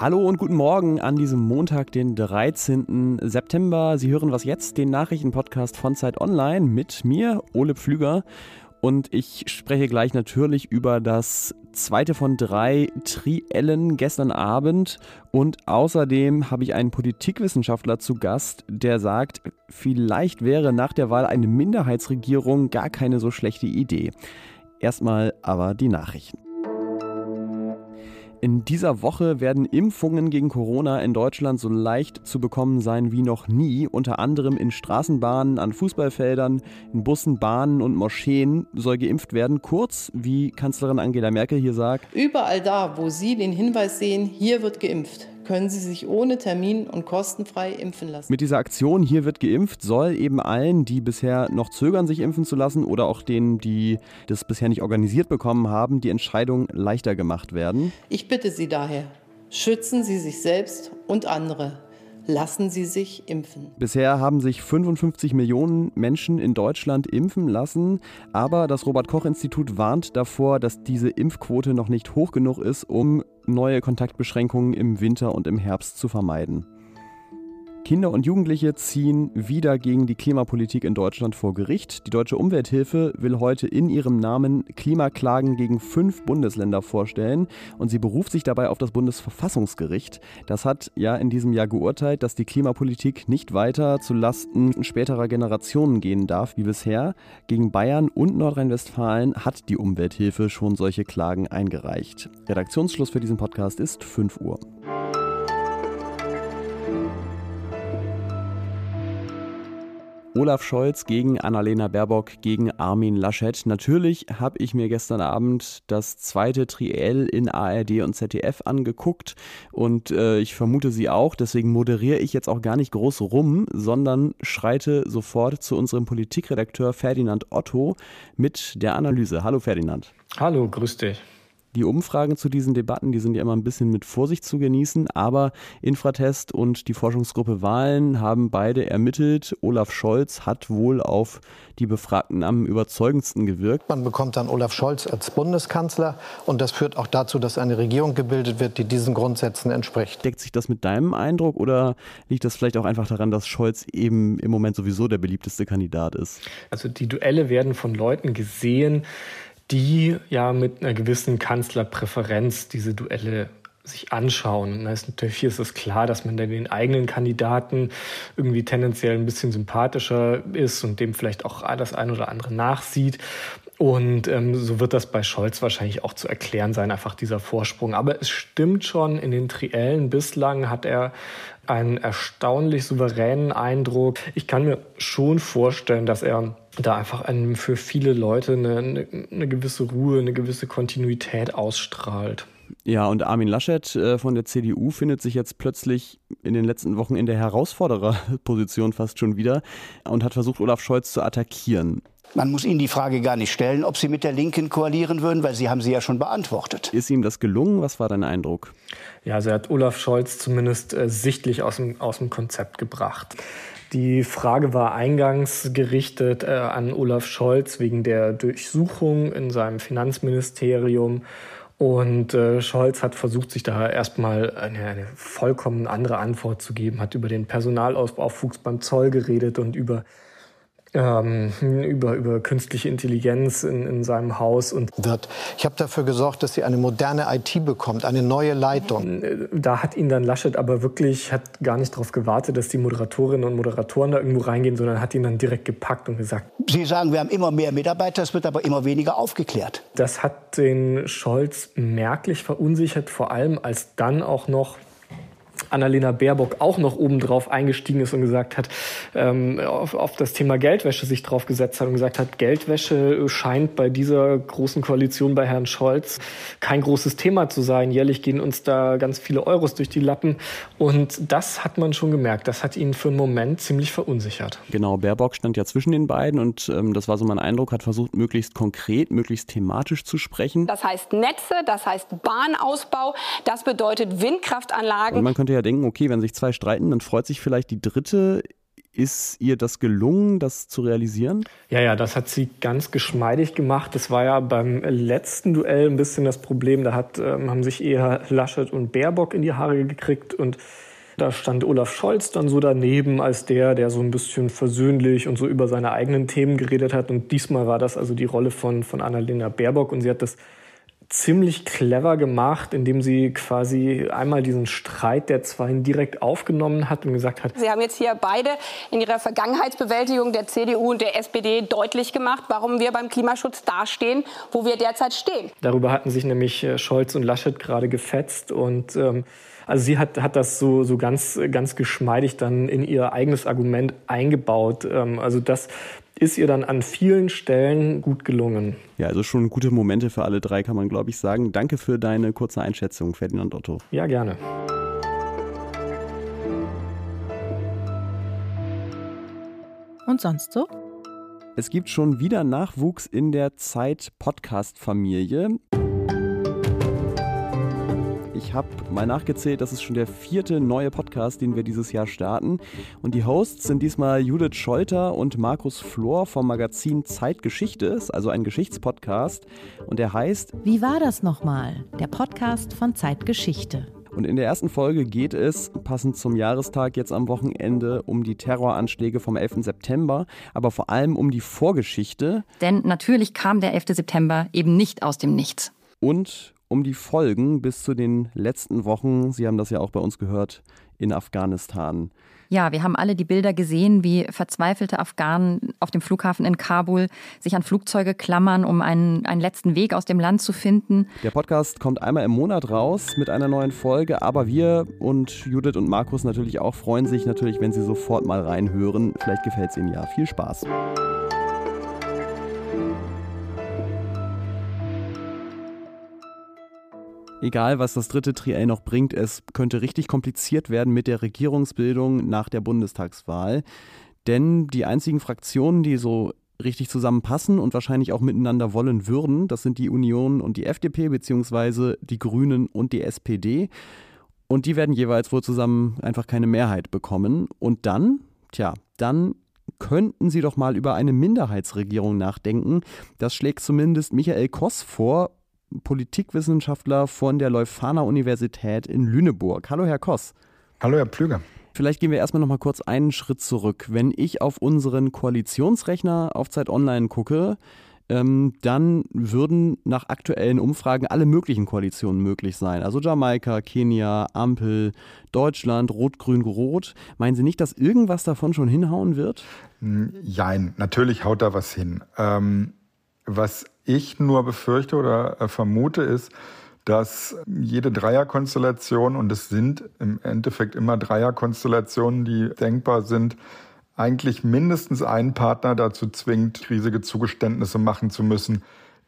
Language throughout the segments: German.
Hallo und guten Morgen an diesem Montag, den 13. September. Sie hören was jetzt, den Nachrichtenpodcast von Zeit Online mit mir, Ole Pflüger. Und ich spreche gleich natürlich über das zweite von drei Triellen gestern Abend. Und außerdem habe ich einen Politikwissenschaftler zu Gast, der sagt, vielleicht wäre nach der Wahl eine Minderheitsregierung gar keine so schlechte Idee. Erstmal aber die Nachrichten. In dieser Woche werden Impfungen gegen Corona in Deutschland so leicht zu bekommen sein wie noch nie. Unter anderem in Straßenbahnen, an Fußballfeldern, in Bussen, Bahnen und Moscheen soll geimpft werden. Kurz, wie Kanzlerin Angela Merkel hier sagt. Überall da, wo Sie den Hinweis sehen, hier wird geimpft können Sie sich ohne Termin und kostenfrei impfen lassen. Mit dieser Aktion Hier wird geimpft soll eben allen, die bisher noch zögern, sich impfen zu lassen oder auch denen, die das bisher nicht organisiert bekommen haben, die Entscheidung leichter gemacht werden. Ich bitte Sie daher, schützen Sie sich selbst und andere lassen Sie sich impfen. Bisher haben sich 55 Millionen Menschen in Deutschland impfen lassen, aber das Robert Koch Institut warnt davor, dass diese Impfquote noch nicht hoch genug ist, um neue Kontaktbeschränkungen im Winter und im Herbst zu vermeiden. Kinder und Jugendliche ziehen wieder gegen die Klimapolitik in Deutschland vor Gericht. Die Deutsche Umwelthilfe will heute in ihrem Namen Klimaklagen gegen fünf Bundesländer vorstellen und sie beruft sich dabei auf das Bundesverfassungsgericht. Das hat ja in diesem Jahr geurteilt, dass die Klimapolitik nicht weiter zu Lasten späterer Generationen gehen darf wie bisher. Gegen Bayern und Nordrhein-Westfalen hat die Umwelthilfe schon solche Klagen eingereicht. Redaktionsschluss für diesen Podcast ist 5 Uhr. Olaf Scholz gegen Annalena Baerbock gegen Armin Laschet. Natürlich habe ich mir gestern Abend das zweite Triell in ARD und ZDF angeguckt und äh, ich vermute Sie auch. Deswegen moderiere ich jetzt auch gar nicht groß rum, sondern schreite sofort zu unserem Politikredakteur Ferdinand Otto mit der Analyse. Hallo Ferdinand. Hallo, grüß dich. Die Umfragen zu diesen Debatten, die sind ja immer ein bisschen mit Vorsicht zu genießen, aber Infratest und die Forschungsgruppe Wahlen haben beide ermittelt. Olaf Scholz hat wohl auf die Befragten am überzeugendsten gewirkt. Man bekommt dann Olaf Scholz als Bundeskanzler und das führt auch dazu, dass eine Regierung gebildet wird, die diesen Grundsätzen entspricht. Deckt sich das mit deinem Eindruck oder liegt das vielleicht auch einfach daran, dass Scholz eben im Moment sowieso der beliebteste Kandidat ist? Also die Duelle werden von Leuten gesehen, die ja mit einer gewissen Kanzlerpräferenz diese Duelle sich anschauen. Da ist natürlich hier ist es klar, dass man den eigenen Kandidaten irgendwie tendenziell ein bisschen sympathischer ist und dem vielleicht auch das ein oder andere nachsieht. Und ähm, so wird das bei Scholz wahrscheinlich auch zu erklären sein, einfach dieser Vorsprung. Aber es stimmt schon, in den Triellen bislang hat er einen erstaunlich souveränen Eindruck. Ich kann mir schon vorstellen, dass er da einfach einen, für viele Leute eine, eine, eine gewisse Ruhe, eine gewisse Kontinuität ausstrahlt. Ja, und Armin Laschet äh, von der CDU findet sich jetzt plötzlich in den letzten Wochen in der Herausfordererposition fast schon wieder und hat versucht, Olaf Scholz zu attackieren. Man muss Ihnen die Frage gar nicht stellen, ob Sie mit der Linken koalieren würden, weil Sie haben sie ja schon beantwortet. Ist ihm das gelungen? Was war dein Eindruck? Ja, also er hat Olaf Scholz zumindest äh, sichtlich aus dem, aus dem Konzept gebracht. Die Frage war eingangs gerichtet äh, an Olaf Scholz wegen der Durchsuchung in seinem Finanzministerium. Und äh, Scholz hat versucht, sich da erstmal eine, eine vollkommen andere Antwort zu geben, hat über den Personalausbaufuchs beim Zoll geredet und über ähm, über, über künstliche Intelligenz in, in seinem Haus. Und wird. Ich habe dafür gesorgt, dass sie eine moderne IT bekommt, eine neue Leitung. Da hat ihn dann Laschet aber wirklich, hat gar nicht darauf gewartet, dass die Moderatorinnen und Moderatoren da irgendwo reingehen, sondern hat ihn dann direkt gepackt und gesagt. Sie sagen, wir haben immer mehr Mitarbeiter, es wird aber immer weniger aufgeklärt. Das hat den Scholz merklich verunsichert, vor allem als dann auch noch Annalena Baerbock auch noch obendrauf eingestiegen ist und gesagt hat, ähm, auf, auf das Thema Geldwäsche sich drauf gesetzt hat und gesagt hat, Geldwäsche scheint bei dieser großen Koalition bei Herrn Scholz kein großes Thema zu sein. Jährlich gehen uns da ganz viele Euros durch die Lappen. Und das hat man schon gemerkt. Das hat ihn für einen Moment ziemlich verunsichert. Genau, Baerbock stand ja zwischen den beiden und ähm, das war so mein Eindruck, hat versucht, möglichst konkret, möglichst thematisch zu sprechen. Das heißt Netze, das heißt Bahnausbau, das bedeutet Windkraftanlagen. Und man könnte ja denken, okay, wenn sich zwei streiten, dann freut sich vielleicht die dritte Ist ihr das gelungen, das zu realisieren? Ja, ja, das hat sie ganz geschmeidig gemacht. Das war ja beim letzten Duell ein bisschen das Problem. Da hat, ähm, haben sich eher Laschet und Baerbock in die Haare gekriegt und da stand Olaf Scholz dann so daneben als der, der so ein bisschen versöhnlich und so über seine eigenen Themen geredet hat. Und diesmal war das also die Rolle von, von Annalena Baerbock und sie hat das ziemlich clever gemacht, indem sie quasi einmal diesen Streit der Zweien direkt aufgenommen hat und gesagt hat. Sie haben jetzt hier beide in ihrer Vergangenheitsbewältigung der CDU und der SPD deutlich gemacht, warum wir beim Klimaschutz dastehen, wo wir derzeit stehen. Darüber hatten sich nämlich äh, Scholz und Laschet gerade gefetzt und ähm, also sie hat, hat das so, so ganz, ganz geschmeidig dann in ihr eigenes Argument eingebaut. Ähm, also das ist ihr dann an vielen Stellen gut gelungen. Ja, also schon gute Momente für alle drei, kann man, glaube ich, sagen. Danke für deine kurze Einschätzung, Ferdinand Otto. Ja, gerne. Und sonst so? Es gibt schon wieder Nachwuchs in der Zeit-Podcast-Familie. Ich habe mal nachgezählt, das ist schon der vierte neue Podcast, den wir dieses Jahr starten. Und die Hosts sind diesmal Judith Scholter und Markus Flor vom Magazin Zeitgeschichte, also ein Geschichtspodcast. Und der heißt Wie war das nochmal? Der Podcast von Zeitgeschichte. Und in der ersten Folge geht es, passend zum Jahrestag jetzt am Wochenende, um die Terroranschläge vom 11. September, aber vor allem um die Vorgeschichte. Denn natürlich kam der 11. September eben nicht aus dem Nichts. Und um die Folgen bis zu den letzten Wochen, Sie haben das ja auch bei uns gehört, in Afghanistan. Ja, wir haben alle die Bilder gesehen, wie verzweifelte Afghanen auf dem Flughafen in Kabul sich an Flugzeuge klammern, um einen, einen letzten Weg aus dem Land zu finden. Der Podcast kommt einmal im Monat raus mit einer neuen Folge, aber wir und Judith und Markus natürlich auch freuen sich natürlich, wenn Sie sofort mal reinhören. Vielleicht gefällt es Ihnen ja. Viel Spaß. Egal, was das dritte Triell noch bringt, es könnte richtig kompliziert werden mit der Regierungsbildung nach der Bundestagswahl. Denn die einzigen Fraktionen, die so richtig zusammenpassen und wahrscheinlich auch miteinander wollen würden, das sind die Union und die FDP beziehungsweise die Grünen und die SPD. Und die werden jeweils wohl zusammen einfach keine Mehrheit bekommen. Und dann, tja, dann könnten Sie doch mal über eine Minderheitsregierung nachdenken. Das schlägt zumindest Michael Koss vor Politikwissenschaftler von der Leuphana Universität in Lüneburg. Hallo, Herr Koss. Hallo, Herr Pflüger. Vielleicht gehen wir erstmal noch mal kurz einen Schritt zurück. Wenn ich auf unseren Koalitionsrechner auf Zeit Online gucke, ähm, dann würden nach aktuellen Umfragen alle möglichen Koalitionen möglich sein. Also Jamaika, Kenia, Ampel, Deutschland, Rot-Grün-Rot. Meinen Sie nicht, dass irgendwas davon schon hinhauen wird? Jein, natürlich haut da was hin. Ähm, was ich nur befürchte oder äh, vermute, ist, dass jede Dreierkonstellation, und es sind im Endeffekt immer Dreierkonstellationen, die denkbar sind, eigentlich mindestens einen Partner dazu zwingt, riesige Zugeständnisse machen zu müssen,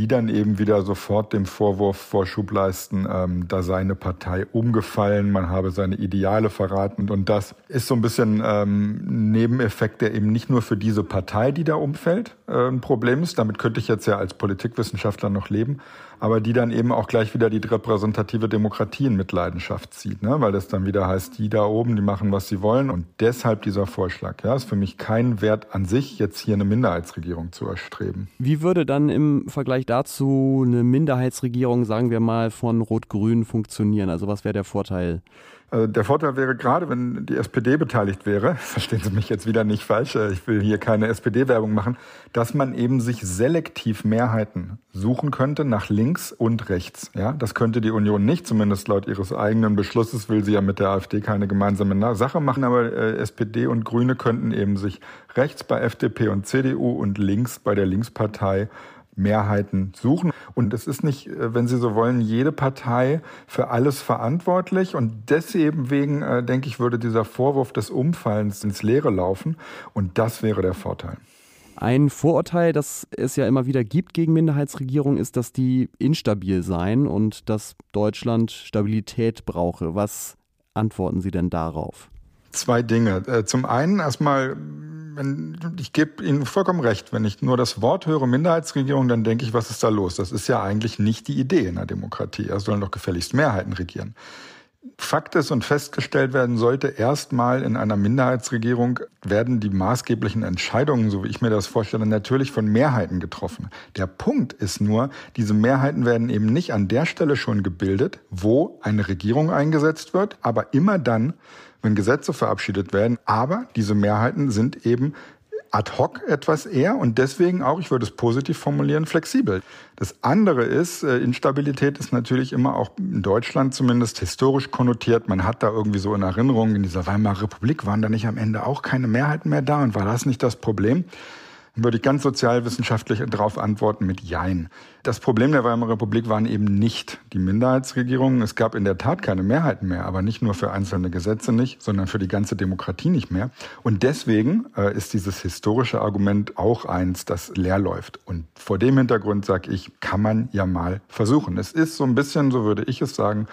die dann eben wieder sofort dem Vorwurf Vorschub leisten, ähm, da sei eine Partei umgefallen, man habe seine Ideale verraten. Und das ist so ein bisschen ähm, Nebeneffekt, der eben nicht nur für diese Partei, die da umfällt, äh, ein Problem ist. Damit könnte ich jetzt ja als Politikwissenschaftler noch leben, aber die dann eben auch gleich wieder die repräsentative Demokratie in Mitleidenschaft zieht, ne? weil das dann wieder heißt, die da oben, die machen, was sie wollen. Und deshalb dieser Vorschlag. Ja, ist für mich kein Wert an sich, jetzt hier eine Minderheitsregierung zu erstreben. Wie würde dann im Vergleich dazu eine Minderheitsregierung, sagen wir mal, von Rot-Grün funktionieren? Also was wäre der Vorteil? Also der Vorteil wäre gerade, wenn die SPD beteiligt wäre, verstehen Sie mich jetzt wieder nicht falsch, äh, ich will hier keine SPD-Werbung machen, dass man eben sich selektiv Mehrheiten suchen könnte nach links und rechts. Ja, das könnte die Union nicht, zumindest laut ihres eigenen Beschlusses will sie ja mit der AfD keine gemeinsame Sache machen, aber äh, SPD und Grüne könnten eben sich rechts bei FDP und CDU und links bei der Linkspartei Mehrheiten suchen. Und es ist nicht, äh, wenn Sie so wollen, jede Partei für alles verantwortlich. Und deswegen, äh, denke ich, würde dieser Vorwurf des Umfallens ins Leere laufen. Und das wäre der Vorteil. Ein Vorurteil, das es ja immer wieder gibt gegen Minderheitsregierungen, ist, dass die instabil seien und dass Deutschland Stabilität brauche. Was antworten Sie denn darauf? Zwei Dinge. Äh, zum einen erstmal, ich gebe Ihnen vollkommen recht, wenn ich nur das Wort höre Minderheitsregierung, dann denke ich, was ist da los? Das ist ja eigentlich nicht die Idee in der Demokratie. Er sollen doch gefälligst Mehrheiten regieren. Fakt ist und festgestellt werden sollte, erstmal in einer Minderheitsregierung werden die maßgeblichen Entscheidungen, so wie ich mir das vorstelle, natürlich von Mehrheiten getroffen. Der Punkt ist nur, diese Mehrheiten werden eben nicht an der Stelle schon gebildet, wo eine Regierung eingesetzt wird, aber immer dann, wenn Gesetze verabschiedet werden. Aber diese Mehrheiten sind eben ad hoc etwas eher und deswegen auch, ich würde es positiv formulieren, flexibel. Das andere ist, äh, Instabilität ist natürlich immer auch in Deutschland zumindest historisch konnotiert. Man hat da irgendwie so in Erinnerung, in dieser Weimarer Republik waren da nicht am Ende auch keine Mehrheiten mehr da und war das nicht das Problem? Würde ich ganz sozialwissenschaftlich darauf antworten mit Jein. Das Problem der Weimarer Republik waren eben nicht die Minderheitsregierungen. Es gab in der Tat keine Mehrheiten mehr, aber nicht nur für einzelne Gesetze nicht, sondern für die ganze Demokratie nicht mehr. Und deswegen äh, ist dieses historische Argument auch eins, das leer läuft. Und vor dem Hintergrund sage ich, kann man ja mal versuchen. Es ist so ein bisschen, so würde ich es sagen,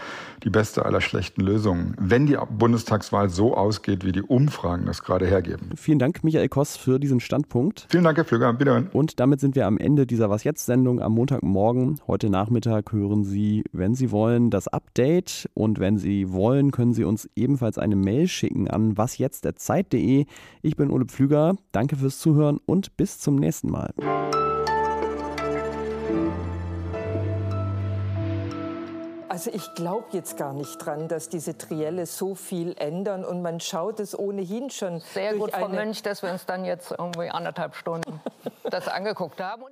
die beste aller schlechten Lösungen, wenn die Bundestagswahl so ausgeht, wie die Umfragen das gerade hergeben. Vielen Dank, Michael Koss, für diesen Standpunkt. Vielen Dank, Herr Flüger. Wiederhören. Und damit sind wir am Ende dieser Was jetzt Sendung am Montag Montagmorgen. Heute Nachmittag hören Sie, wenn Sie wollen, das Update. Und wenn Sie wollen, können Sie uns ebenfalls eine Mail schicken an wasjetzt.zeit.de. Ich bin Ole Pflüger. Danke fürs Zuhören und bis zum nächsten Mal. Also ich glaube jetzt gar nicht dran, dass diese Trielle so viel ändern und man schaut es ohnehin schon. Sehr gut, Frau Mönch, dass wir uns dann jetzt irgendwie anderthalb Stunden das angeguckt haben.